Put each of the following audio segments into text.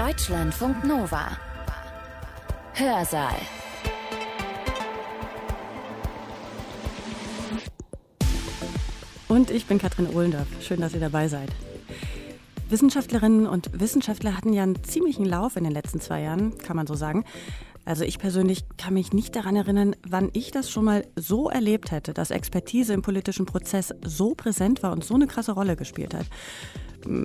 Deutschlandfunk Nova. Hörsaal. Und ich bin Katrin Ohlendorf. Schön, dass ihr dabei seid. Wissenschaftlerinnen und Wissenschaftler hatten ja einen ziemlichen Lauf in den letzten zwei Jahren, kann man so sagen. Also ich persönlich kann mich nicht daran erinnern, wann ich das schon mal so erlebt hätte, dass Expertise im politischen Prozess so präsent war und so eine krasse Rolle gespielt hat.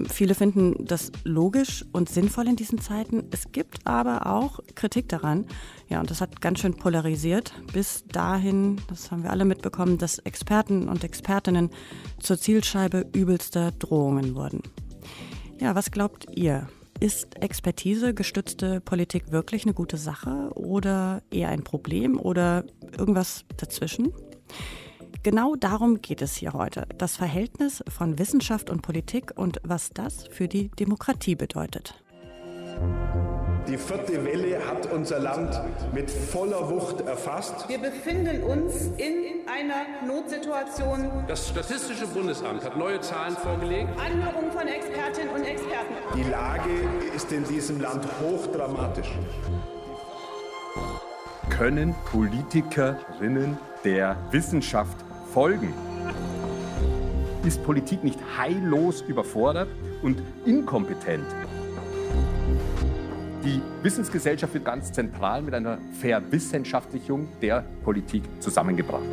Viele finden das logisch und sinnvoll in diesen Zeiten. Es gibt aber auch Kritik daran. Ja, und das hat ganz schön polarisiert. Bis dahin, das haben wir alle mitbekommen, dass Experten und Expertinnen zur Zielscheibe übelster Drohungen wurden. Ja, was glaubt ihr? Ist expertisegestützte Politik wirklich eine gute Sache oder eher ein Problem oder irgendwas dazwischen? Genau darum geht es hier heute. Das Verhältnis von Wissenschaft und Politik und was das für die Demokratie bedeutet. Die vierte Welle hat unser Land mit voller Wucht erfasst. Wir befinden uns in einer Notsituation. Das Statistische Bundesamt hat neue Zahlen vorgelegt. Anhörung von Expertinnen und Experten. Die Lage ist in diesem Land hochdramatisch. Können Politikerinnen der Wissenschaft folgen? Ist Politik nicht heillos überfordert und inkompetent? Die Wissensgesellschaft wird ganz zentral mit einer Verwissenschaftlichung der Politik zusammengebracht.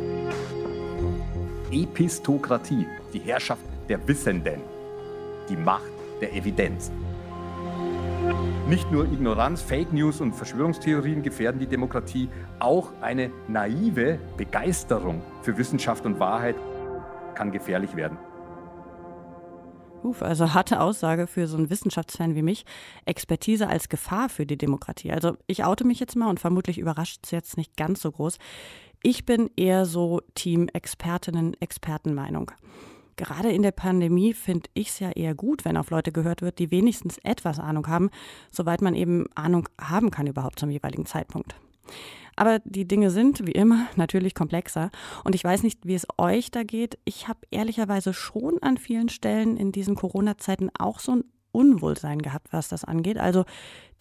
Epistokratie, die Herrschaft der Wissenden, die Macht der Evidenz. Nicht nur Ignoranz, Fake News und Verschwörungstheorien gefährden die Demokratie, auch eine naive Begeisterung für Wissenschaft und Wahrheit kann gefährlich werden. Uf, also harte Aussage für so einen Wissenschaftsfan wie mich. Expertise als Gefahr für die Demokratie. Also ich oute mich jetzt mal und vermutlich überrascht es jetzt nicht ganz so groß. Ich bin eher so Team Expertinnen, Expertenmeinung. Gerade in der Pandemie finde ich es ja eher gut, wenn auf Leute gehört wird, die wenigstens etwas Ahnung haben, soweit man eben Ahnung haben kann überhaupt zum jeweiligen Zeitpunkt. Aber die Dinge sind, wie immer, natürlich komplexer. Und ich weiß nicht, wie es euch da geht. Ich habe ehrlicherweise schon an vielen Stellen in diesen Corona-Zeiten auch so ein Unwohlsein gehabt, was das angeht. Also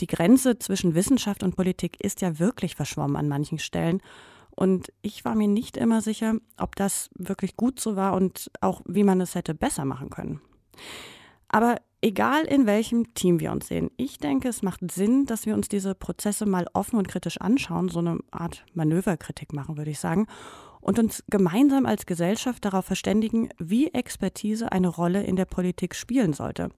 die Grenze zwischen Wissenschaft und Politik ist ja wirklich verschwommen an manchen Stellen. Und ich war mir nicht immer sicher, ob das wirklich gut so war und auch wie man es hätte besser machen können. Aber egal in welchem Team wir uns sehen, ich denke, es macht Sinn, dass wir uns diese Prozesse mal offen und kritisch anschauen, so eine Art Manöverkritik machen, würde ich sagen, und uns gemeinsam als Gesellschaft darauf verständigen, wie Expertise eine Rolle in der Politik spielen sollte.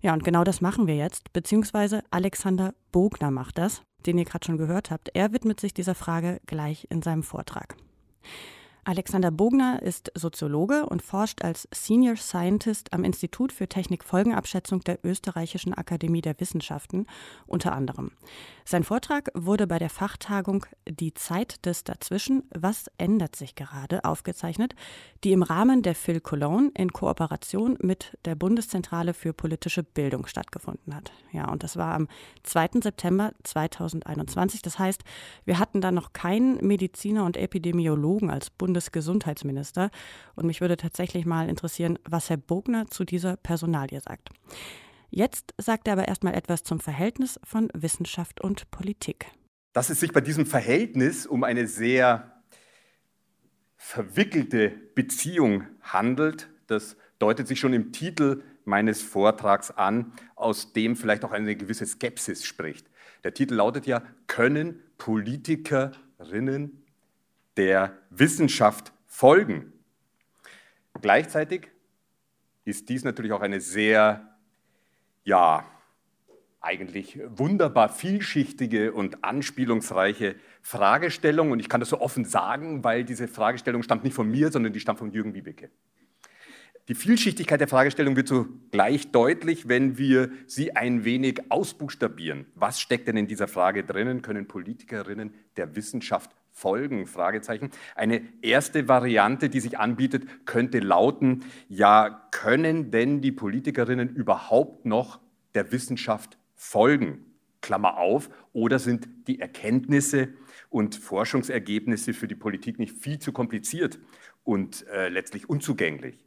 Ja, und genau das machen wir jetzt, beziehungsweise Alexander Bogner macht das, den ihr gerade schon gehört habt. Er widmet sich dieser Frage gleich in seinem Vortrag. Alexander Bogner ist Soziologe und forscht als Senior Scientist am Institut für Technikfolgenabschätzung der Österreichischen Akademie der Wissenschaften unter anderem. Sein Vortrag wurde bei der Fachtagung Die Zeit des Dazwischen, was ändert sich gerade, aufgezeichnet, die im Rahmen der Phil Cologne in Kooperation mit der Bundeszentrale für politische Bildung stattgefunden hat. Ja, und das war am 2. September 2021. Das heißt, wir hatten da noch keinen Mediziner und Epidemiologen als Bund Bundesgesundheitsminister. Und mich würde tatsächlich mal interessieren, was Herr Bogner zu dieser Personalie sagt. Jetzt sagt er aber erstmal etwas zum Verhältnis von Wissenschaft und Politik. Dass es sich bei diesem Verhältnis um eine sehr verwickelte Beziehung handelt, das deutet sich schon im Titel meines Vortrags an, aus dem vielleicht auch eine gewisse Skepsis spricht. Der Titel lautet ja, können Politikerinnen der Wissenschaft folgen. Gleichzeitig ist dies natürlich auch eine sehr, ja, eigentlich wunderbar vielschichtige und anspielungsreiche Fragestellung. Und ich kann das so offen sagen, weil diese Fragestellung stammt nicht von mir, sondern die stammt von Jürgen Wiebeke. Die Vielschichtigkeit der Fragestellung wird so gleich deutlich, wenn wir sie ein wenig ausbuchstabieren. Was steckt denn in dieser Frage drinnen? Können Politikerinnen der Wissenschaft folgen? Fragezeichen. Eine erste Variante, die sich anbietet, könnte lauten, ja, können denn die Politikerinnen überhaupt noch der Wissenschaft folgen? Klammer auf, oder sind die Erkenntnisse und Forschungsergebnisse für die Politik nicht viel zu kompliziert und äh, letztlich unzugänglich?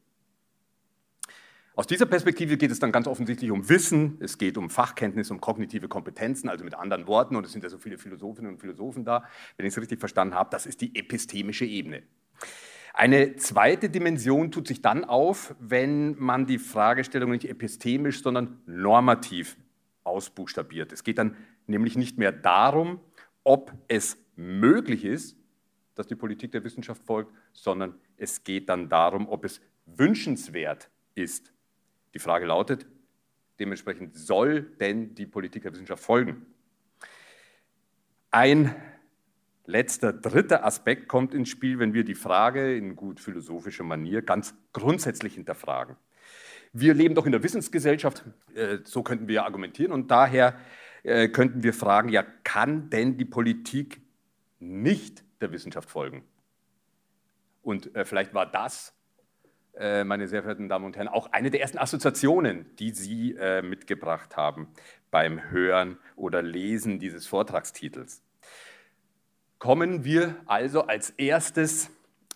Aus dieser Perspektive geht es dann ganz offensichtlich um Wissen, es geht um Fachkenntnis, um kognitive Kompetenzen, also mit anderen Worten, und es sind ja so viele Philosophinnen und Philosophen da, wenn ich es richtig verstanden habe, das ist die epistemische Ebene. Eine zweite Dimension tut sich dann auf, wenn man die Fragestellung nicht epistemisch, sondern normativ ausbuchstabiert. Es geht dann nämlich nicht mehr darum, ob es möglich ist, dass die Politik der Wissenschaft folgt, sondern es geht dann darum, ob es wünschenswert ist. Die Frage lautet dementsprechend, soll denn die Politik der Wissenschaft folgen? Ein letzter, dritter Aspekt kommt ins Spiel, wenn wir die Frage in gut philosophischer Manier ganz grundsätzlich hinterfragen. Wir leben doch in der Wissensgesellschaft, äh, so könnten wir argumentieren, und daher äh, könnten wir fragen, ja, kann denn die Politik nicht der Wissenschaft folgen? Und äh, vielleicht war das meine sehr verehrten Damen und Herren, auch eine der ersten Assoziationen, die Sie äh, mitgebracht haben beim Hören oder Lesen dieses Vortragstitels. Kommen wir also als erstes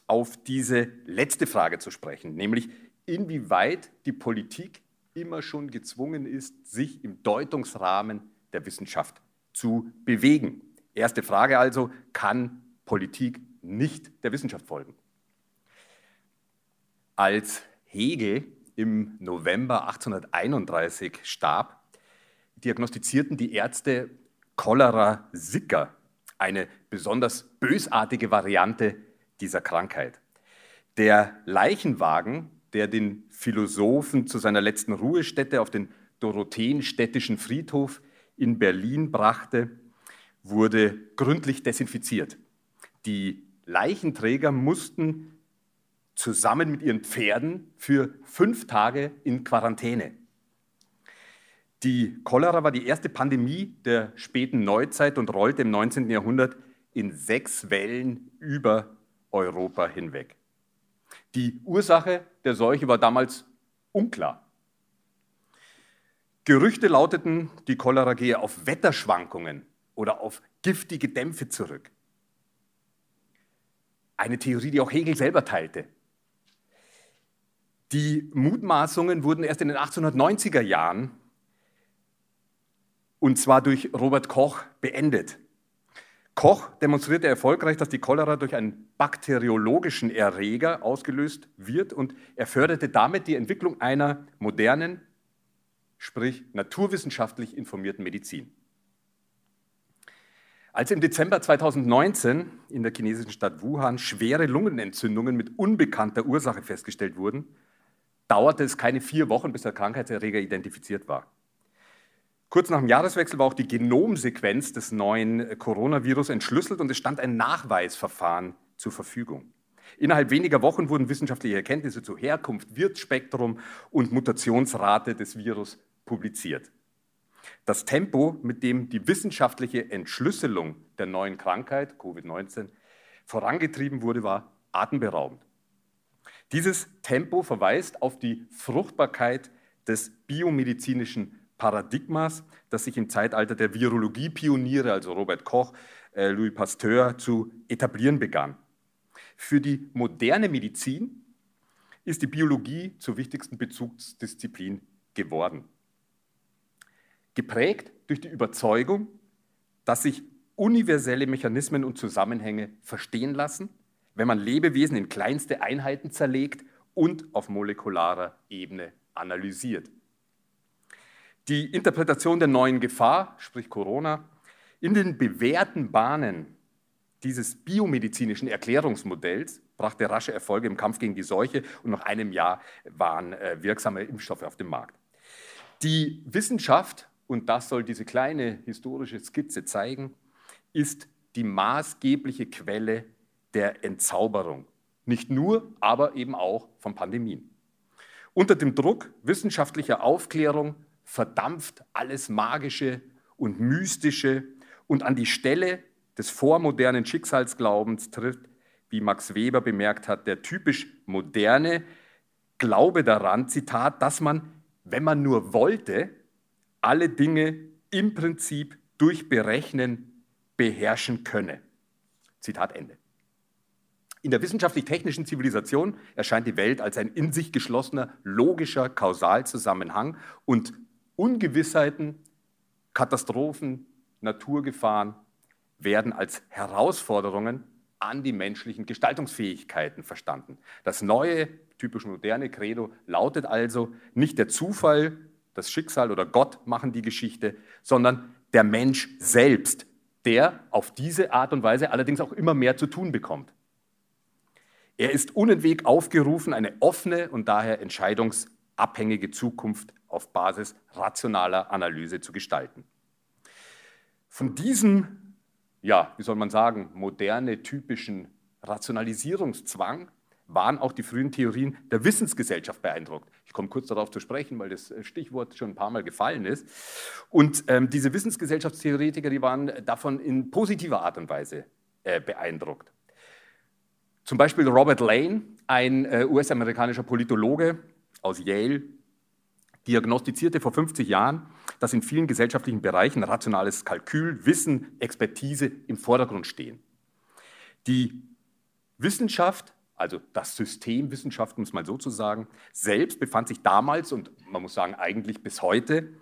auf diese letzte Frage zu sprechen, nämlich inwieweit die Politik immer schon gezwungen ist, sich im Deutungsrahmen der Wissenschaft zu bewegen. Erste Frage also, kann Politik nicht der Wissenschaft folgen? Als Hegel im November 1831 starb, diagnostizierten die Ärzte Cholera sicker, eine besonders bösartige Variante dieser Krankheit. Der Leichenwagen, der den Philosophen zu seiner letzten Ruhestätte auf den Dorotheenstädtischen Friedhof in Berlin brachte, wurde gründlich desinfiziert. Die Leichenträger mussten zusammen mit ihren Pferden für fünf Tage in Quarantäne. Die Cholera war die erste Pandemie der späten Neuzeit und rollte im 19. Jahrhundert in sechs Wellen über Europa hinweg. Die Ursache der Seuche war damals unklar. Gerüchte lauteten, die Cholera gehe auf Wetterschwankungen oder auf giftige Dämpfe zurück. Eine Theorie, die auch Hegel selber teilte. Die Mutmaßungen wurden erst in den 1890er Jahren und zwar durch Robert Koch beendet. Koch demonstrierte erfolgreich, dass die Cholera durch einen bakteriologischen Erreger ausgelöst wird und er förderte damit die Entwicklung einer modernen, sprich naturwissenschaftlich informierten Medizin. Als im Dezember 2019 in der chinesischen Stadt Wuhan schwere Lungenentzündungen mit unbekannter Ursache festgestellt wurden, dauerte es keine vier Wochen, bis der Krankheitserreger identifiziert war. Kurz nach dem Jahreswechsel war auch die Genomsequenz des neuen Coronavirus entschlüsselt und es stand ein Nachweisverfahren zur Verfügung. Innerhalb weniger Wochen wurden wissenschaftliche Erkenntnisse zu Herkunft, Wirtsspektrum und Mutationsrate des Virus publiziert. Das Tempo, mit dem die wissenschaftliche Entschlüsselung der neuen Krankheit, Covid-19, vorangetrieben wurde, war atemberaubend. Dieses Tempo verweist auf die Fruchtbarkeit des biomedizinischen Paradigmas, das sich im Zeitalter der Virologie-Pioniere, also Robert Koch, äh, Louis Pasteur, zu etablieren begann. Für die moderne Medizin ist die Biologie zur wichtigsten Bezugsdisziplin geworden. Geprägt durch die Überzeugung, dass sich universelle Mechanismen und Zusammenhänge verstehen lassen wenn man Lebewesen in kleinste Einheiten zerlegt und auf molekularer Ebene analysiert. Die Interpretation der neuen Gefahr, sprich Corona, in den bewährten Bahnen dieses biomedizinischen Erklärungsmodells brachte rasche Erfolge im Kampf gegen die Seuche und nach einem Jahr waren äh, wirksame Impfstoffe auf dem Markt. Die Wissenschaft, und das soll diese kleine historische Skizze zeigen, ist die maßgebliche Quelle der Entzauberung. Nicht nur, aber eben auch von Pandemien. Unter dem Druck wissenschaftlicher Aufklärung verdampft alles Magische und Mystische und an die Stelle des vormodernen Schicksalsglaubens tritt, wie Max Weber bemerkt hat, der typisch moderne Glaube daran, Zitat, dass man, wenn man nur wollte, alle Dinge im Prinzip durch Berechnen beherrschen könne. Zitat Ende. In der wissenschaftlich-technischen Zivilisation erscheint die Welt als ein in sich geschlossener, logischer Kausalzusammenhang und Ungewissheiten, Katastrophen, Naturgefahren werden als Herausforderungen an die menschlichen Gestaltungsfähigkeiten verstanden. Das neue, typisch moderne Credo lautet also, nicht der Zufall, das Schicksal oder Gott machen die Geschichte, sondern der Mensch selbst, der auf diese Art und Weise allerdings auch immer mehr zu tun bekommt. Er ist unentwegt aufgerufen, eine offene und daher entscheidungsabhängige Zukunft auf Basis rationaler Analyse zu gestalten. Von diesem, ja, wie soll man sagen, moderne, typischen Rationalisierungszwang waren auch die frühen Theorien der Wissensgesellschaft beeindruckt. Ich komme kurz darauf zu sprechen, weil das Stichwort schon ein paar Mal gefallen ist. Und ähm, diese Wissensgesellschaftstheoretiker, die waren davon in positiver Art und Weise äh, beeindruckt. Zum Beispiel Robert Lane, ein äh, US-amerikanischer Politologe aus Yale, diagnostizierte vor 50 Jahren, dass in vielen gesellschaftlichen Bereichen rationales Kalkül, Wissen, Expertise im Vordergrund stehen. Die Wissenschaft, also das System Wissenschaft, um es mal so zu sagen, selbst befand sich damals und man muss sagen eigentlich bis heute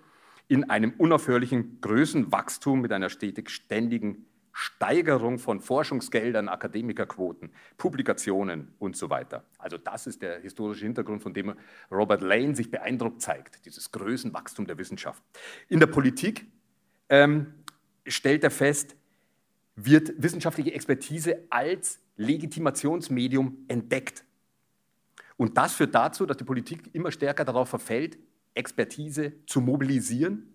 in einem unaufhörlichen Größenwachstum mit einer stetig ständigen Steigerung von Forschungsgeldern, Akademikerquoten, Publikationen und so weiter. Also das ist der historische Hintergrund, von dem Robert Lane sich beeindruckt zeigt, dieses Größenwachstum der Wissenschaft. In der Politik ähm, stellt er fest, wird wissenschaftliche Expertise als Legitimationsmedium entdeckt. Und das führt dazu, dass die Politik immer stärker darauf verfällt, Expertise zu mobilisieren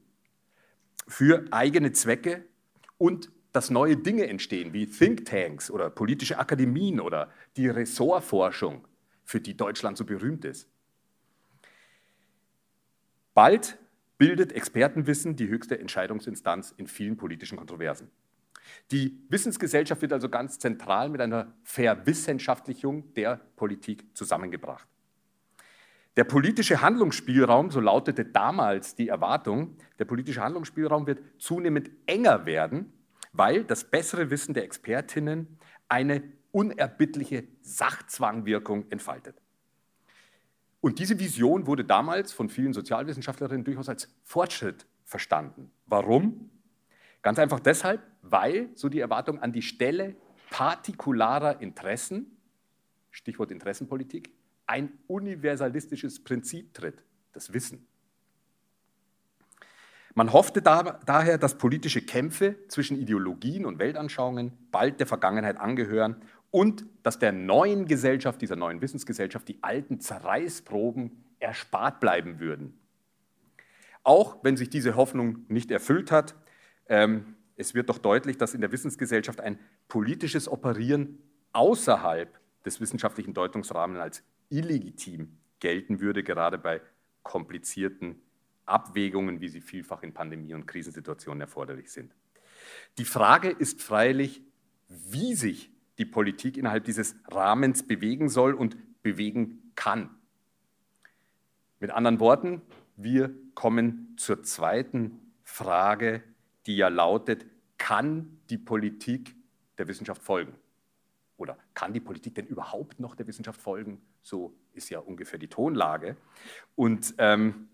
für eigene Zwecke und dass neue Dinge entstehen, wie Thinktanks oder politische Akademien oder die Ressortforschung, für die Deutschland so berühmt ist. Bald bildet Expertenwissen die höchste Entscheidungsinstanz in vielen politischen Kontroversen. Die Wissensgesellschaft wird also ganz zentral mit einer Verwissenschaftlichung der Politik zusammengebracht. Der politische Handlungsspielraum, so lautete damals die Erwartung, der politische Handlungsspielraum wird zunehmend enger werden weil das bessere Wissen der Expertinnen eine unerbittliche Sachzwangwirkung entfaltet. Und diese Vision wurde damals von vielen Sozialwissenschaftlerinnen durchaus als Fortschritt verstanden. Warum? Ganz einfach deshalb, weil so die Erwartung an die Stelle partikularer Interessen, Stichwort Interessenpolitik, ein universalistisches Prinzip tritt, das Wissen. Man hoffte da, daher, dass politische Kämpfe zwischen Ideologien und Weltanschauungen bald der Vergangenheit angehören und dass der neuen Gesellschaft, dieser neuen Wissensgesellschaft, die alten Zerreißproben erspart bleiben würden. Auch wenn sich diese Hoffnung nicht erfüllt hat, ähm, es wird doch deutlich, dass in der Wissensgesellschaft ein politisches Operieren außerhalb des wissenschaftlichen Deutungsrahmens als illegitim gelten würde, gerade bei komplizierten Abwägungen, wie sie vielfach in Pandemie- und Krisensituationen erforderlich sind. Die Frage ist freilich, wie sich die Politik innerhalb dieses Rahmens bewegen soll und bewegen kann. Mit anderen Worten, wir kommen zur zweiten Frage, die ja lautet, kann die Politik der Wissenschaft folgen? Oder kann die Politik denn überhaupt noch der Wissenschaft folgen? So ist ja ungefähr die Tonlage. Und ähm,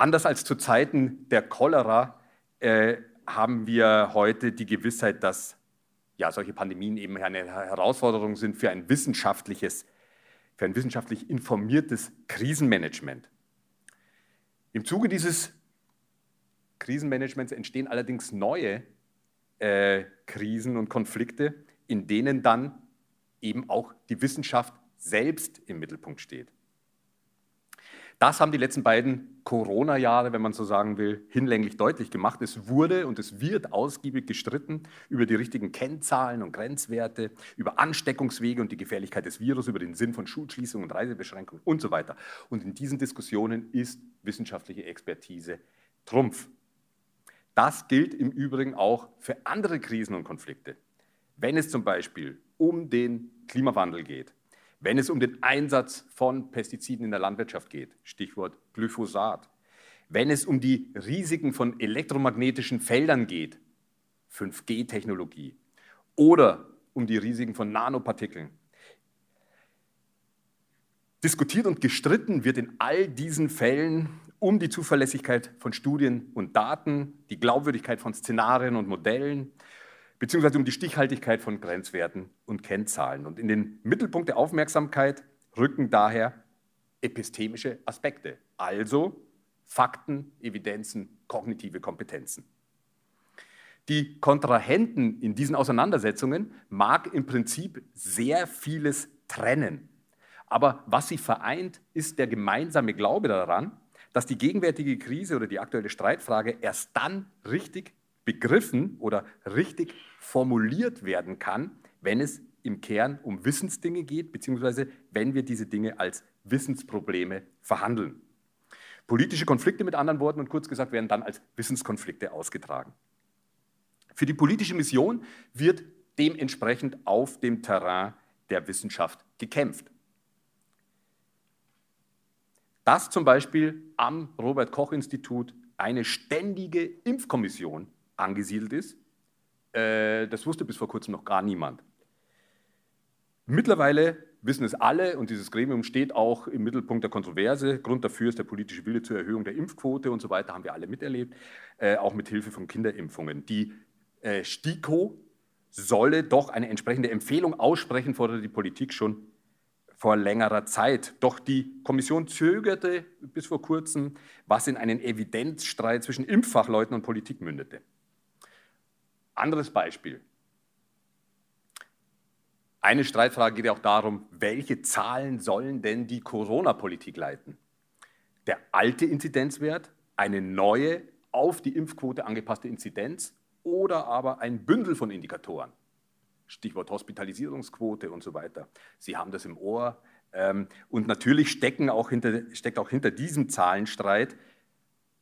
Anders als zu Zeiten der Cholera äh, haben wir heute die Gewissheit, dass ja, solche Pandemien eben eine Herausforderung sind für ein wissenschaftliches, für ein wissenschaftlich informiertes Krisenmanagement. Im Zuge dieses Krisenmanagements entstehen allerdings neue äh, Krisen und Konflikte, in denen dann eben auch die Wissenschaft selbst im Mittelpunkt steht. Das haben die letzten beiden Corona-Jahre, wenn man so sagen will, hinlänglich deutlich gemacht. Es wurde und es wird ausgiebig gestritten über die richtigen Kennzahlen und Grenzwerte, über Ansteckungswege und die Gefährlichkeit des Virus, über den Sinn von Schulschließungen und Reisebeschränkungen und so weiter. Und in diesen Diskussionen ist wissenschaftliche Expertise Trumpf. Das gilt im Übrigen auch für andere Krisen und Konflikte. Wenn es zum Beispiel um den Klimawandel geht, wenn es um den Einsatz von Pestiziden in der Landwirtschaft geht, Stichwort Glyphosat, wenn es um die Risiken von elektromagnetischen Feldern geht, 5G-Technologie, oder um die Risiken von Nanopartikeln. Diskutiert und gestritten wird in all diesen Fällen um die Zuverlässigkeit von Studien und Daten, die Glaubwürdigkeit von Szenarien und Modellen, beziehungsweise um die Stichhaltigkeit von Grenzwerten und Kennzahlen. Und in den Mittelpunkt der Aufmerksamkeit rücken daher epistemische Aspekte, also Fakten, Evidenzen, kognitive Kompetenzen. Die Kontrahenten in diesen Auseinandersetzungen mag im Prinzip sehr vieles trennen. Aber was sie vereint, ist der gemeinsame Glaube daran, dass die gegenwärtige Krise oder die aktuelle Streitfrage erst dann richtig begriffen oder richtig formuliert werden kann, wenn es im Kern um Wissensdinge geht, beziehungsweise wenn wir diese Dinge als Wissensprobleme verhandeln. Politische Konflikte mit anderen Worten und kurz gesagt werden dann als Wissenskonflikte ausgetragen. Für die politische Mission wird dementsprechend auf dem Terrain der Wissenschaft gekämpft. Dass zum Beispiel am Robert Koch Institut eine ständige Impfkommission angesiedelt ist, äh, das wusste bis vor kurzem noch gar niemand. Mittlerweile wissen es alle und dieses Gremium steht auch im Mittelpunkt der Kontroverse. Grund dafür ist der politische Wille zur Erhöhung der Impfquote und so weiter, haben wir alle miterlebt, äh, auch mit Hilfe von Kinderimpfungen. Die äh, STIKO solle doch eine entsprechende Empfehlung aussprechen, forderte die Politik schon vor längerer Zeit. Doch die Kommission zögerte bis vor kurzem, was in einen Evidenzstreit zwischen Impffachleuten und Politik mündete. Anderes Beispiel. Eine Streitfrage geht ja auch darum, welche Zahlen sollen denn die Corona-Politik leiten? Der alte Inzidenzwert, eine neue, auf die Impfquote angepasste Inzidenz oder aber ein Bündel von Indikatoren? Stichwort Hospitalisierungsquote und so weiter. Sie haben das im Ohr. Ähm, und natürlich stecken auch hinter, steckt auch hinter diesem Zahlenstreit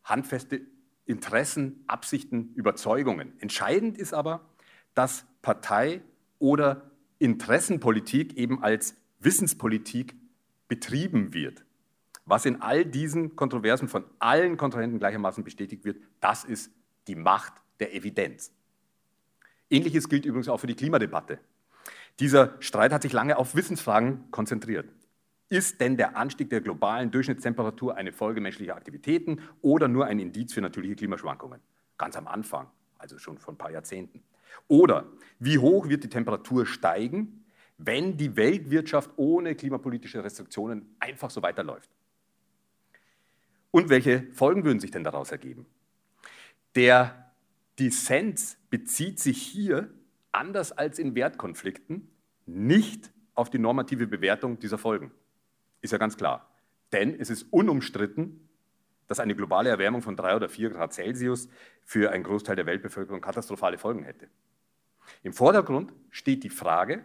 handfeste Interessen, Absichten, Überzeugungen. Entscheidend ist aber, dass Partei oder Interessenpolitik eben als Wissenspolitik betrieben wird. Was in all diesen Kontroversen von allen Kontrahenten gleichermaßen bestätigt wird, das ist die Macht der Evidenz. Ähnliches gilt übrigens auch für die Klimadebatte. Dieser Streit hat sich lange auf Wissensfragen konzentriert. Ist denn der Anstieg der globalen Durchschnittstemperatur eine Folge menschlicher Aktivitäten oder nur ein Indiz für natürliche Klimaschwankungen? Ganz am Anfang, also schon vor ein paar Jahrzehnten. Oder wie hoch wird die Temperatur steigen, wenn die Weltwirtschaft ohne klimapolitische Restriktionen einfach so weiterläuft? Und welche Folgen würden sich denn daraus ergeben? Der Dissens bezieht sich hier, anders als in Wertkonflikten, nicht auf die normative Bewertung dieser Folgen. Ist ja ganz klar. Denn es ist unumstritten, dass eine globale Erwärmung von drei oder vier Grad Celsius für einen Großteil der Weltbevölkerung katastrophale Folgen hätte. Im Vordergrund steht die Frage,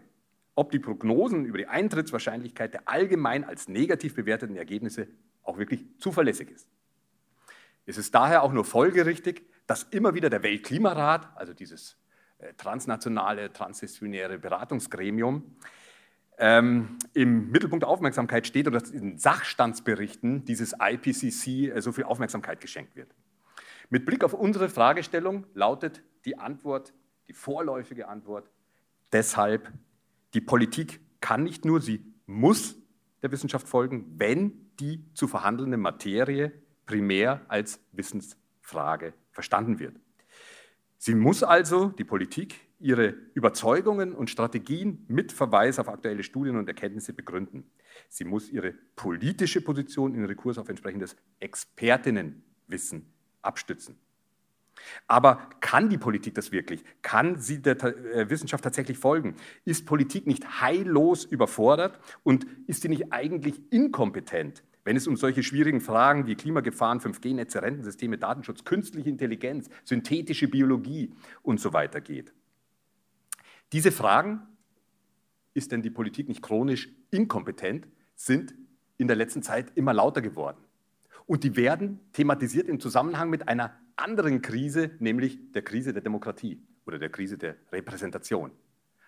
ob die Prognosen über die Eintrittswahrscheinlichkeit der allgemein als negativ bewerteten Ergebnisse auch wirklich zuverlässig ist. Es ist daher auch nur folgerichtig, dass immer wieder der Weltklimarat, also dieses äh, transnationale, transdisziplinäre Beratungsgremium, ähm, im Mittelpunkt der Aufmerksamkeit steht oder dass in Sachstandsberichten dieses IPCC äh, so viel Aufmerksamkeit geschenkt wird. Mit Blick auf unsere Fragestellung lautet die Antwort, die vorläufige Antwort, deshalb, die Politik kann nicht nur, sie muss der Wissenschaft folgen, wenn die zu verhandelnde Materie primär als Wissensfrage verstanden wird. Sie muss also, die Politik, ihre Überzeugungen und Strategien mit Verweis auf aktuelle Studien und Erkenntnisse begründen. Sie muss ihre politische Position in Rekurs auf entsprechendes Expertinnenwissen abstützen. Aber kann die Politik das wirklich? Kann sie der äh, Wissenschaft tatsächlich folgen? Ist Politik nicht heillos überfordert und ist sie nicht eigentlich inkompetent? Wenn es um solche schwierigen Fragen wie Klimagefahren, 5G-Netze, Rentensysteme, Datenschutz, künstliche Intelligenz, synthetische Biologie und so weiter geht. Diese Fragen, ist denn die Politik nicht chronisch inkompetent, sind in der letzten Zeit immer lauter geworden. Und die werden thematisiert im Zusammenhang mit einer anderen Krise, nämlich der Krise der Demokratie oder der Krise der Repräsentation.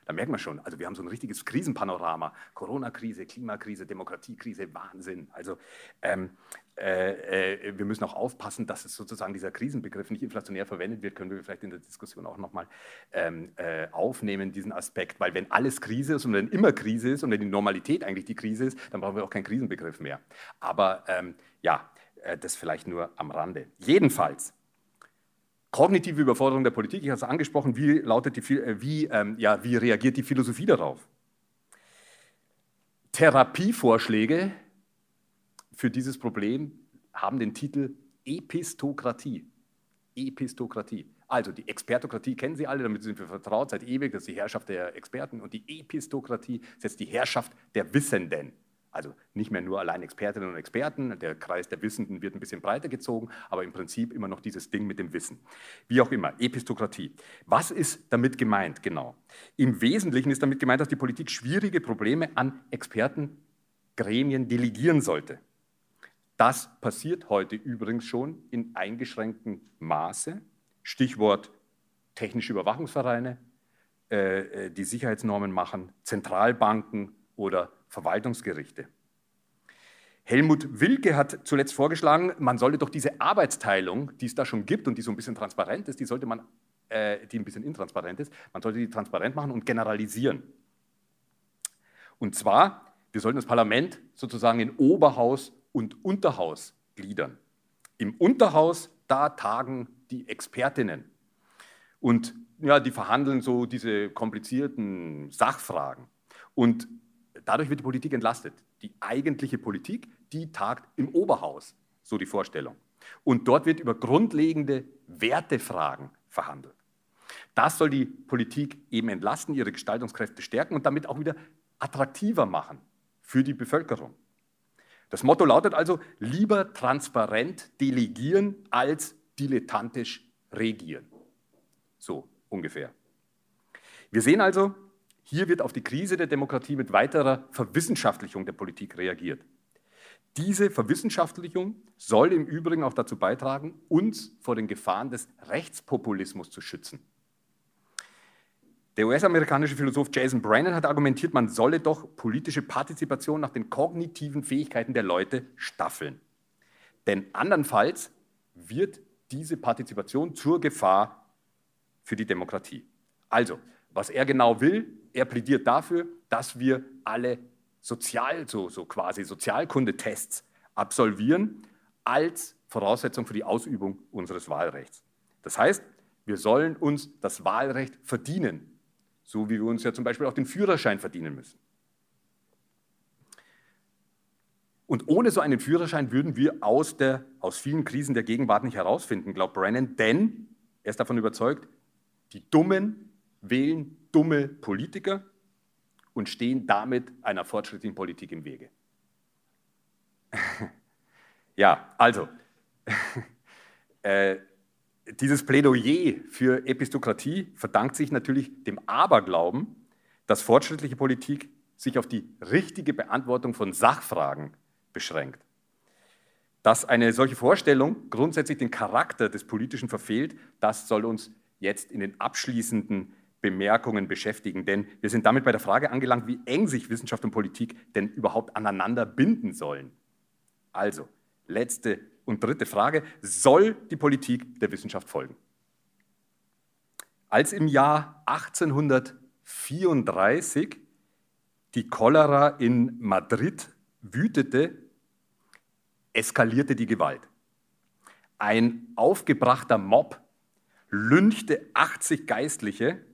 Da merkt man schon, also wir haben so ein richtiges Krisenpanorama. Corona-Krise, Klimakrise, Demokratiekrise, Wahnsinn. Also ähm, äh, äh, wir müssen auch aufpassen, dass es sozusagen dieser Krisenbegriff nicht inflationär verwendet wird, können wir vielleicht in der Diskussion auch nochmal ähm, äh, aufnehmen, diesen Aspekt. Weil wenn alles Krise ist und wenn immer Krise ist und wenn die Normalität eigentlich die Krise ist, dann brauchen wir auch keinen Krisenbegriff mehr. Aber ähm, ja, äh, das vielleicht nur am Rande. Jedenfalls, Kognitive Überforderung der Politik, ich habe es angesprochen, wie, lautet die, äh, wie, ähm, ja, wie reagiert die Philosophie darauf? Therapievorschläge für dieses Problem haben den Titel Epistokratie. Epistokratie. Also die Expertokratie kennen Sie alle, damit sind wir vertraut seit ewig, das ist die Herrschaft der Experten und die Epistokratie ist jetzt die Herrschaft der Wissenden. Also nicht mehr nur allein Expertinnen und Experten, der Kreis der Wissenden wird ein bisschen breiter gezogen, aber im Prinzip immer noch dieses Ding mit dem Wissen. Wie auch immer, Epistokratie. Was ist damit gemeint genau? Im Wesentlichen ist damit gemeint, dass die Politik schwierige Probleme an Expertengremien delegieren sollte. Das passiert heute übrigens schon in eingeschränktem Maße. Stichwort technische Überwachungsvereine, äh, äh die Sicherheitsnormen machen, Zentralbanken oder Verwaltungsgerichte. Helmut Wilke hat zuletzt vorgeschlagen, man solle doch diese Arbeitsteilung, die es da schon gibt und die so ein bisschen transparent ist, die sollte man, äh, die ein bisschen intransparent ist, man sollte die transparent machen und generalisieren. Und zwar, wir sollten das Parlament sozusagen in Oberhaus und Unterhaus gliedern. Im Unterhaus, da tagen die Expertinnen. Und ja, die verhandeln so diese komplizierten Sachfragen. Und dadurch wird die Politik entlastet. Die eigentliche Politik, die tagt im Oberhaus, so die Vorstellung. Und dort wird über grundlegende Wertefragen verhandelt. Das soll die Politik eben entlasten, ihre Gestaltungskräfte stärken und damit auch wieder attraktiver machen für die Bevölkerung. Das Motto lautet also, lieber transparent delegieren als dilettantisch regieren. So ungefähr. Wir sehen also, hier wird auf die Krise der Demokratie mit weiterer Verwissenschaftlichung der Politik reagiert. Diese Verwissenschaftlichung soll im Übrigen auch dazu beitragen, uns vor den Gefahren des Rechtspopulismus zu schützen. Der US-amerikanische Philosoph Jason Brennan hat argumentiert, man solle doch politische Partizipation nach den kognitiven Fähigkeiten der Leute staffeln. Denn andernfalls wird diese Partizipation zur Gefahr für die Demokratie. Also, was er genau will, er plädiert dafür, dass wir alle Sozial, so, so quasi Sozialkundetests absolvieren als Voraussetzung für die Ausübung unseres Wahlrechts. Das heißt, wir sollen uns das Wahlrecht verdienen, so wie wir uns ja zum Beispiel auch den Führerschein verdienen müssen. Und ohne so einen Führerschein würden wir aus, der, aus vielen Krisen der Gegenwart nicht herausfinden, glaubt Brennan, denn er ist davon überzeugt, die Dummen wählen dumme Politiker und stehen damit einer fortschrittlichen Politik im Wege. ja, also, äh, dieses Plädoyer für Epistokratie verdankt sich natürlich dem Aberglauben, dass fortschrittliche Politik sich auf die richtige Beantwortung von Sachfragen beschränkt. Dass eine solche Vorstellung grundsätzlich den Charakter des Politischen verfehlt, das soll uns jetzt in den abschließenden Bemerkungen beschäftigen, denn wir sind damit bei der Frage angelangt, wie eng sich Wissenschaft und Politik denn überhaupt aneinander binden sollen. Also, letzte und dritte Frage, soll die Politik der Wissenschaft folgen? Als im Jahr 1834 die Cholera in Madrid wütete, eskalierte die Gewalt. Ein aufgebrachter Mob lynchte 80 Geistliche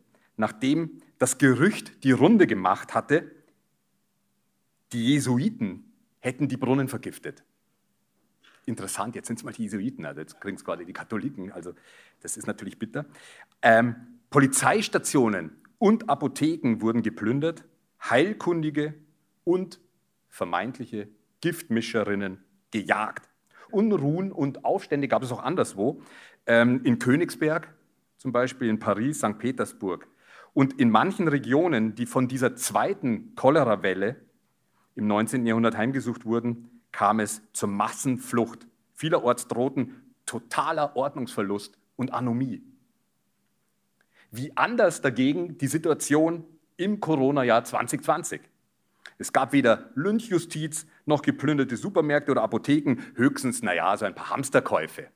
nachdem das Gerücht die Runde gemacht hatte, die Jesuiten hätten die Brunnen vergiftet. Interessant, jetzt sind es mal die Jesuiten, also jetzt kriegen es gerade die Katholiken, also das ist natürlich bitter. Ähm, Polizeistationen und Apotheken wurden geplündert, Heilkundige und vermeintliche Giftmischerinnen gejagt. Unruhen und Aufstände gab es auch anderswo, ähm, in Königsberg, zum Beispiel in Paris, St. Petersburg. Und in manchen Regionen, die von dieser zweiten Cholerawelle im 19. Jahrhundert heimgesucht wurden, kam es zur Massenflucht. Vielerorts drohten totaler Ordnungsverlust und Anomie. Wie anders dagegen die Situation im Corona-Jahr 2020. Es gab weder Lynchjustiz noch geplünderte Supermärkte oder Apotheken, höchstens, naja, so ein paar Hamsterkäufe.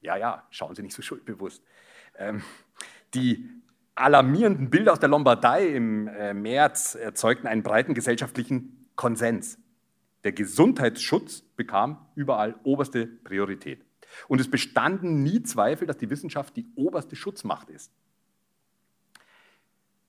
Ja, ja, schauen Sie nicht so schuldbewusst. Ähm, die alarmierenden Bilder aus der Lombardei im äh, März erzeugten einen breiten gesellschaftlichen Konsens. Der Gesundheitsschutz bekam überall oberste Priorität. Und es bestanden nie Zweifel, dass die Wissenschaft die oberste Schutzmacht ist.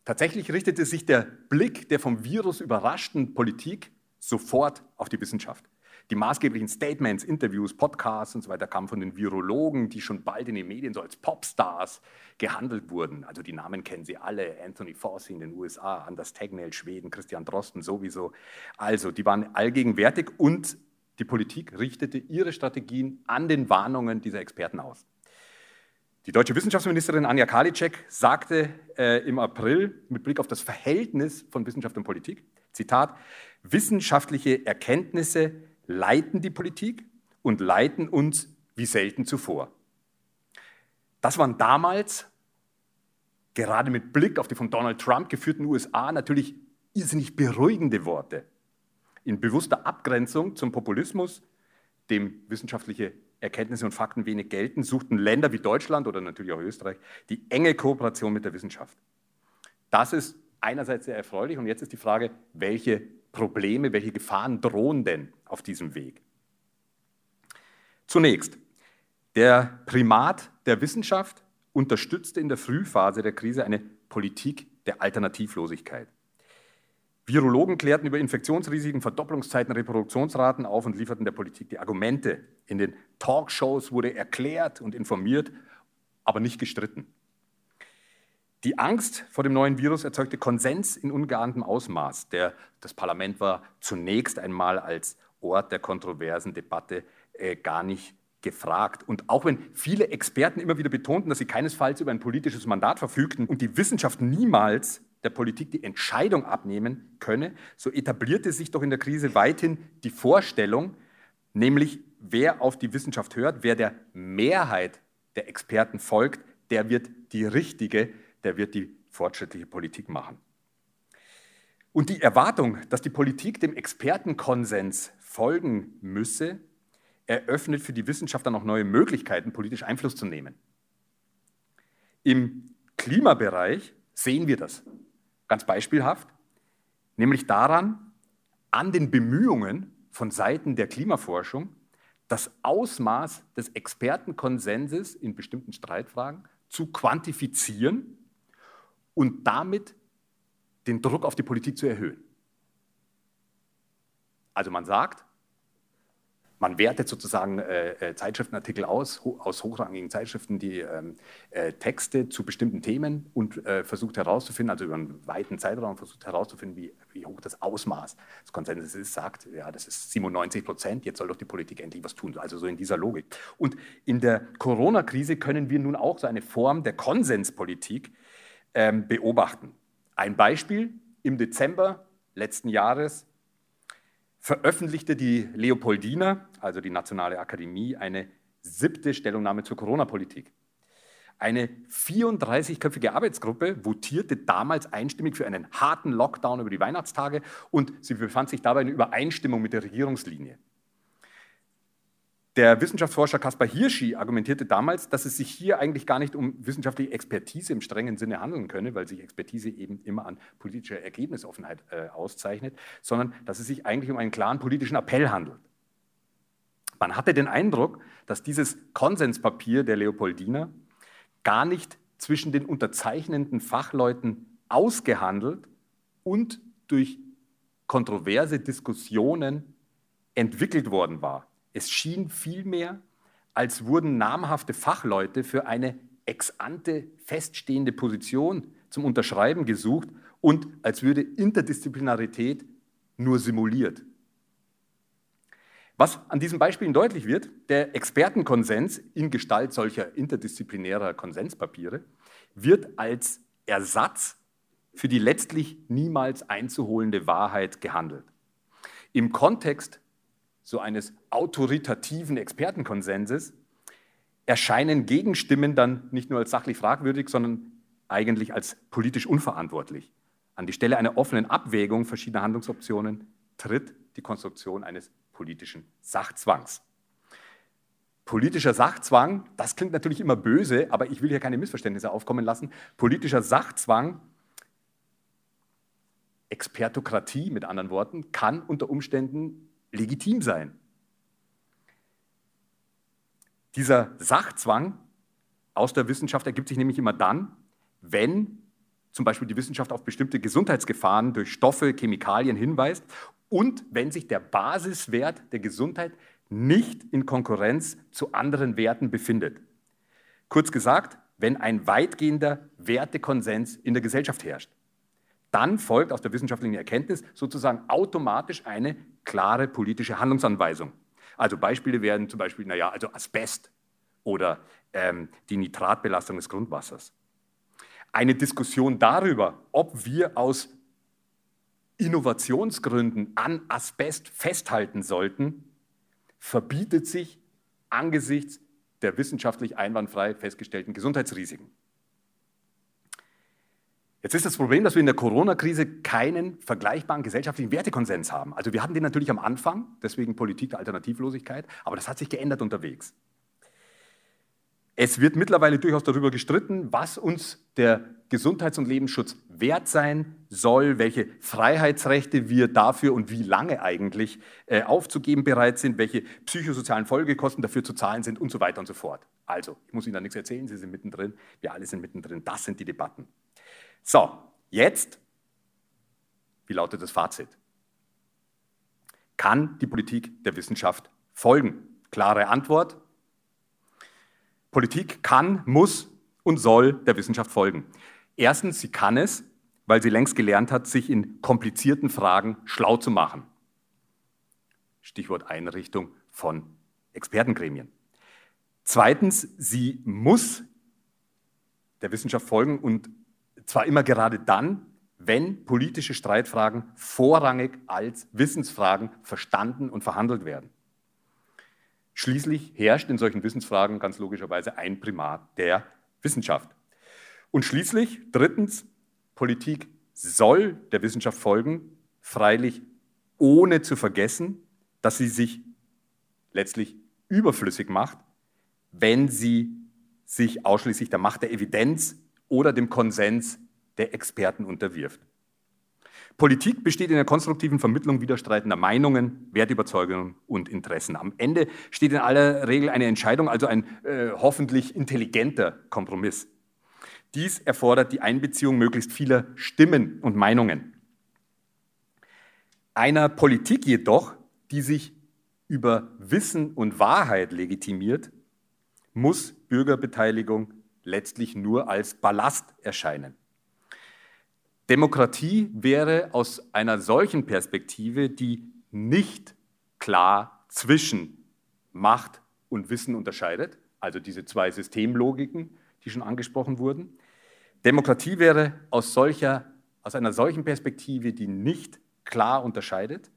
Tatsächlich richtete sich der Blick der vom Virus überraschten Politik sofort auf die Wissenschaft. Die maßgeblichen Statements, Interviews, Podcasts und so weiter kamen von den Virologen, die schon bald in den Medien so als Popstars gehandelt wurden. Also die Namen kennen Sie alle, Anthony Fauci in den USA, Anders Tegnell, Schweden, Christian Drosten sowieso. Also die waren allgegenwärtig und die Politik richtete ihre Strategien an den Warnungen dieser Experten aus. Die deutsche Wissenschaftsministerin Anja Karliczek sagte äh, im April mit Blick auf das Verhältnis von Wissenschaft und Politik, Zitat, wissenschaftliche Erkenntnisse leiten die Politik und leiten uns wie selten zuvor. Das waren damals, gerade mit Blick auf die von Donald Trump geführten USA, natürlich irrsinnig beruhigende Worte. In bewusster Abgrenzung zum Populismus, dem wissenschaftliche Erkenntnisse und Fakten wenig gelten, suchten Länder wie Deutschland oder natürlich auch Österreich die enge Kooperation mit der Wissenschaft. Das ist einerseits sehr erfreulich und jetzt ist die Frage, welche Probleme, welche Gefahren drohen denn auf diesem Weg? Zunächst, der Primat der Wissenschaft unterstützte in der Frühphase der Krise eine Politik der Alternativlosigkeit. Virologen klärten über Infektionsrisiken, Verdopplungszeiten, Reproduktionsraten auf und lieferten der Politik die Argumente. In den Talkshows wurde erklärt und informiert, aber nicht gestritten. Die Angst vor dem neuen Virus erzeugte Konsens in ungeahntem Ausmaß. Der, das Parlament war zunächst einmal als Ort der kontroversen Debatte äh, gar nicht gefragt. Und auch wenn viele Experten immer wieder betonten, dass sie keinesfalls über ein politisches Mandat verfügten und die Wissenschaft niemals der Politik die Entscheidung abnehmen könne, so etablierte sich doch in der Krise weithin die Vorstellung, nämlich wer auf die Wissenschaft hört, wer der Mehrheit der Experten folgt, der wird die richtige der wird die fortschrittliche Politik machen. Und die Erwartung, dass die Politik dem Expertenkonsens folgen müsse, eröffnet für die Wissenschaftler noch neue Möglichkeiten, politisch Einfluss zu nehmen. Im Klimabereich sehen wir das ganz beispielhaft, nämlich daran, an den Bemühungen von Seiten der Klimaforschung, das Ausmaß des Expertenkonsenses in bestimmten Streitfragen zu quantifizieren und damit den Druck auf die Politik zu erhöhen. Also man sagt, man wertet sozusagen äh, äh Zeitschriftenartikel aus, ho aus hochrangigen Zeitschriften, die ähm, äh, Texte zu bestimmten Themen und äh, versucht herauszufinden, also über einen weiten Zeitraum versucht herauszufinden, wie, wie hoch das Ausmaß des Konsenses ist, sagt, ja, das ist 97 Prozent, jetzt soll doch die Politik endlich was tun. Also so in dieser Logik. Und in der Corona-Krise können wir nun auch so eine Form der Konsenspolitik ähm, beobachten. Ein Beispiel, im Dezember letzten Jahres veröffentlichte die Leopoldina, also die Nationale Akademie, eine siebte Stellungnahme zur Corona-Politik. Eine 34-köpfige Arbeitsgruppe votierte damals einstimmig für einen harten Lockdown über die Weihnachtstage und sie befand sich dabei in Übereinstimmung mit der Regierungslinie. Der Wissenschaftsforscher Kaspar Hirschi argumentierte damals, dass es sich hier eigentlich gar nicht um wissenschaftliche Expertise im strengen Sinne handeln könne, weil sich Expertise eben immer an politischer Ergebnisoffenheit äh, auszeichnet, sondern dass es sich eigentlich um einen klaren politischen Appell handelt. Man hatte den Eindruck, dass dieses Konsenspapier der Leopoldina gar nicht zwischen den unterzeichnenden Fachleuten ausgehandelt und durch kontroverse Diskussionen entwickelt worden war. Es schien vielmehr, als wurden namhafte Fachleute für eine ex ante feststehende Position zum Unterschreiben gesucht und als würde Interdisziplinarität nur simuliert. Was an diesen Beispielen deutlich wird, der Expertenkonsens in Gestalt solcher interdisziplinärer Konsenspapiere wird als Ersatz für die letztlich niemals einzuholende Wahrheit gehandelt. Im Kontext so eines autoritativen Expertenkonsenses erscheinen Gegenstimmen dann nicht nur als sachlich fragwürdig, sondern eigentlich als politisch unverantwortlich. An die Stelle einer offenen Abwägung verschiedener Handlungsoptionen tritt die Konstruktion eines politischen Sachzwangs. Politischer Sachzwang, das klingt natürlich immer böse, aber ich will hier keine Missverständnisse aufkommen lassen. Politischer Sachzwang, Expertokratie mit anderen Worten, kann unter Umständen legitim sein. Dieser Sachzwang aus der Wissenschaft ergibt sich nämlich immer dann, wenn zum Beispiel die Wissenschaft auf bestimmte Gesundheitsgefahren durch Stoffe, Chemikalien hinweist und wenn sich der Basiswert der Gesundheit nicht in Konkurrenz zu anderen Werten befindet. Kurz gesagt, wenn ein weitgehender Wertekonsens in der Gesellschaft herrscht. Dann folgt aus der wissenschaftlichen Erkenntnis sozusagen automatisch eine klare politische Handlungsanweisung. Also Beispiele werden zum Beispiel, naja, also Asbest oder ähm, die Nitratbelastung des Grundwassers. Eine Diskussion darüber, ob wir aus Innovationsgründen an Asbest festhalten sollten, verbietet sich angesichts der wissenschaftlich einwandfrei festgestellten Gesundheitsrisiken. Jetzt ist das Problem, dass wir in der Corona-Krise keinen vergleichbaren gesellschaftlichen Wertekonsens haben. Also wir hatten den natürlich am Anfang, deswegen Politik der Alternativlosigkeit, aber das hat sich geändert unterwegs. Es wird mittlerweile durchaus darüber gestritten, was uns der Gesundheits- und Lebensschutz wert sein soll, welche Freiheitsrechte wir dafür und wie lange eigentlich äh, aufzugeben bereit sind, welche psychosozialen Folgekosten dafür zu zahlen sind und so weiter und so fort. Also, ich muss Ihnen da nichts erzählen, Sie sind mittendrin, wir alle sind mittendrin, das sind die Debatten. So, jetzt, wie lautet das Fazit? Kann die Politik der Wissenschaft folgen? Klare Antwort, Politik kann, muss und soll der Wissenschaft folgen. Erstens, sie kann es, weil sie längst gelernt hat, sich in komplizierten Fragen schlau zu machen. Stichwort Einrichtung von Expertengremien. Zweitens, sie muss der Wissenschaft folgen und zwar immer gerade dann, wenn politische Streitfragen vorrangig als Wissensfragen verstanden und verhandelt werden. Schließlich herrscht in solchen Wissensfragen ganz logischerweise ein Primat der Wissenschaft. Und schließlich, drittens, Politik soll der Wissenschaft folgen, freilich ohne zu vergessen, dass sie sich letztlich überflüssig macht, wenn sie sich ausschließlich der Macht der Evidenz oder dem Konsens der Experten unterwirft. Politik besteht in der konstruktiven Vermittlung widerstreitender Meinungen, Wertüberzeugungen und Interessen. Am Ende steht in aller Regel eine Entscheidung, also ein äh, hoffentlich intelligenter Kompromiss. Dies erfordert die Einbeziehung möglichst vieler Stimmen und Meinungen. Einer Politik jedoch, die sich über Wissen und Wahrheit legitimiert, muss Bürgerbeteiligung letztlich nur als Ballast erscheinen. Demokratie wäre aus einer solchen Perspektive, die nicht klar zwischen Macht und Wissen unterscheidet, also diese zwei Systemlogiken, die schon angesprochen wurden. Demokratie wäre aus, solcher, aus einer solchen Perspektive, die nicht klar unterscheidet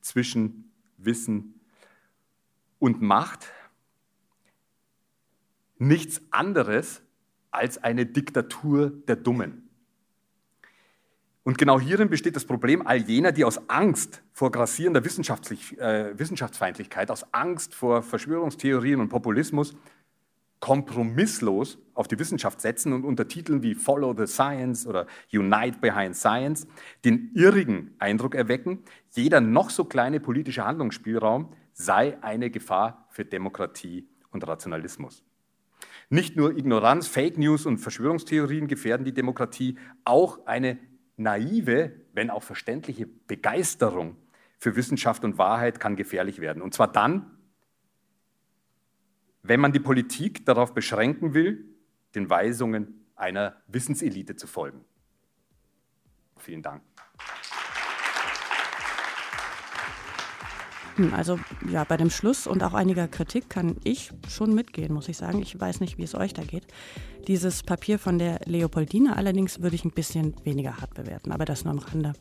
zwischen Wissen und Macht, nichts anderes als eine Diktatur der Dummen. Und genau hierin besteht das Problem all jener, die aus Angst vor grassierender äh, Wissenschaftsfeindlichkeit, aus Angst vor Verschwörungstheorien und Populismus kompromisslos auf die Wissenschaft setzen und unter Titeln wie Follow the Science oder Unite Behind Science den irrigen Eindruck erwecken, jeder noch so kleine politische Handlungsspielraum sei eine Gefahr für Demokratie und Rationalismus. Nicht nur Ignoranz, Fake News und Verschwörungstheorien gefährden die Demokratie, auch eine naive, wenn auch verständliche Begeisterung für Wissenschaft und Wahrheit kann gefährlich werden. Und zwar dann, wenn man die Politik darauf beschränken will, den Weisungen einer Wissenselite zu folgen. Vielen Dank. Hm, also ja, bei dem Schluss und auch einiger Kritik kann ich schon mitgehen, muss ich sagen. Ich weiß nicht, wie es euch da geht. Dieses Papier von der Leopoldine allerdings würde ich ein bisschen weniger hart bewerten, aber das nur am Rande.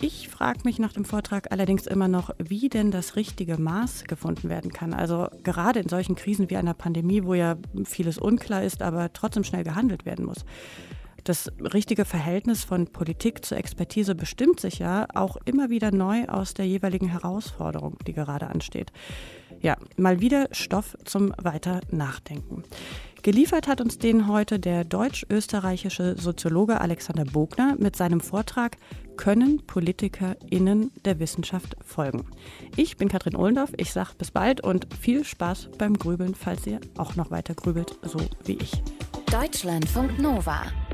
Ich frage mich nach dem Vortrag allerdings immer noch, wie denn das richtige Maß gefunden werden kann. Also gerade in solchen Krisen wie einer Pandemie, wo ja vieles unklar ist, aber trotzdem schnell gehandelt werden muss. Das richtige Verhältnis von Politik zur Expertise bestimmt sich ja auch immer wieder neu aus der jeweiligen Herausforderung, die gerade ansteht. Ja, mal wieder Stoff zum weiter Nachdenken. Geliefert hat uns den heute der deutsch-österreichische Soziologe Alexander Bogner mit seinem Vortrag Können PolitikerInnen der Wissenschaft folgen? Ich bin Katrin Ohlendorf, ich sage bis bald und viel Spaß beim Grübeln, falls ihr auch noch weiter grübelt, so wie ich. Deutschlandfunk Nova.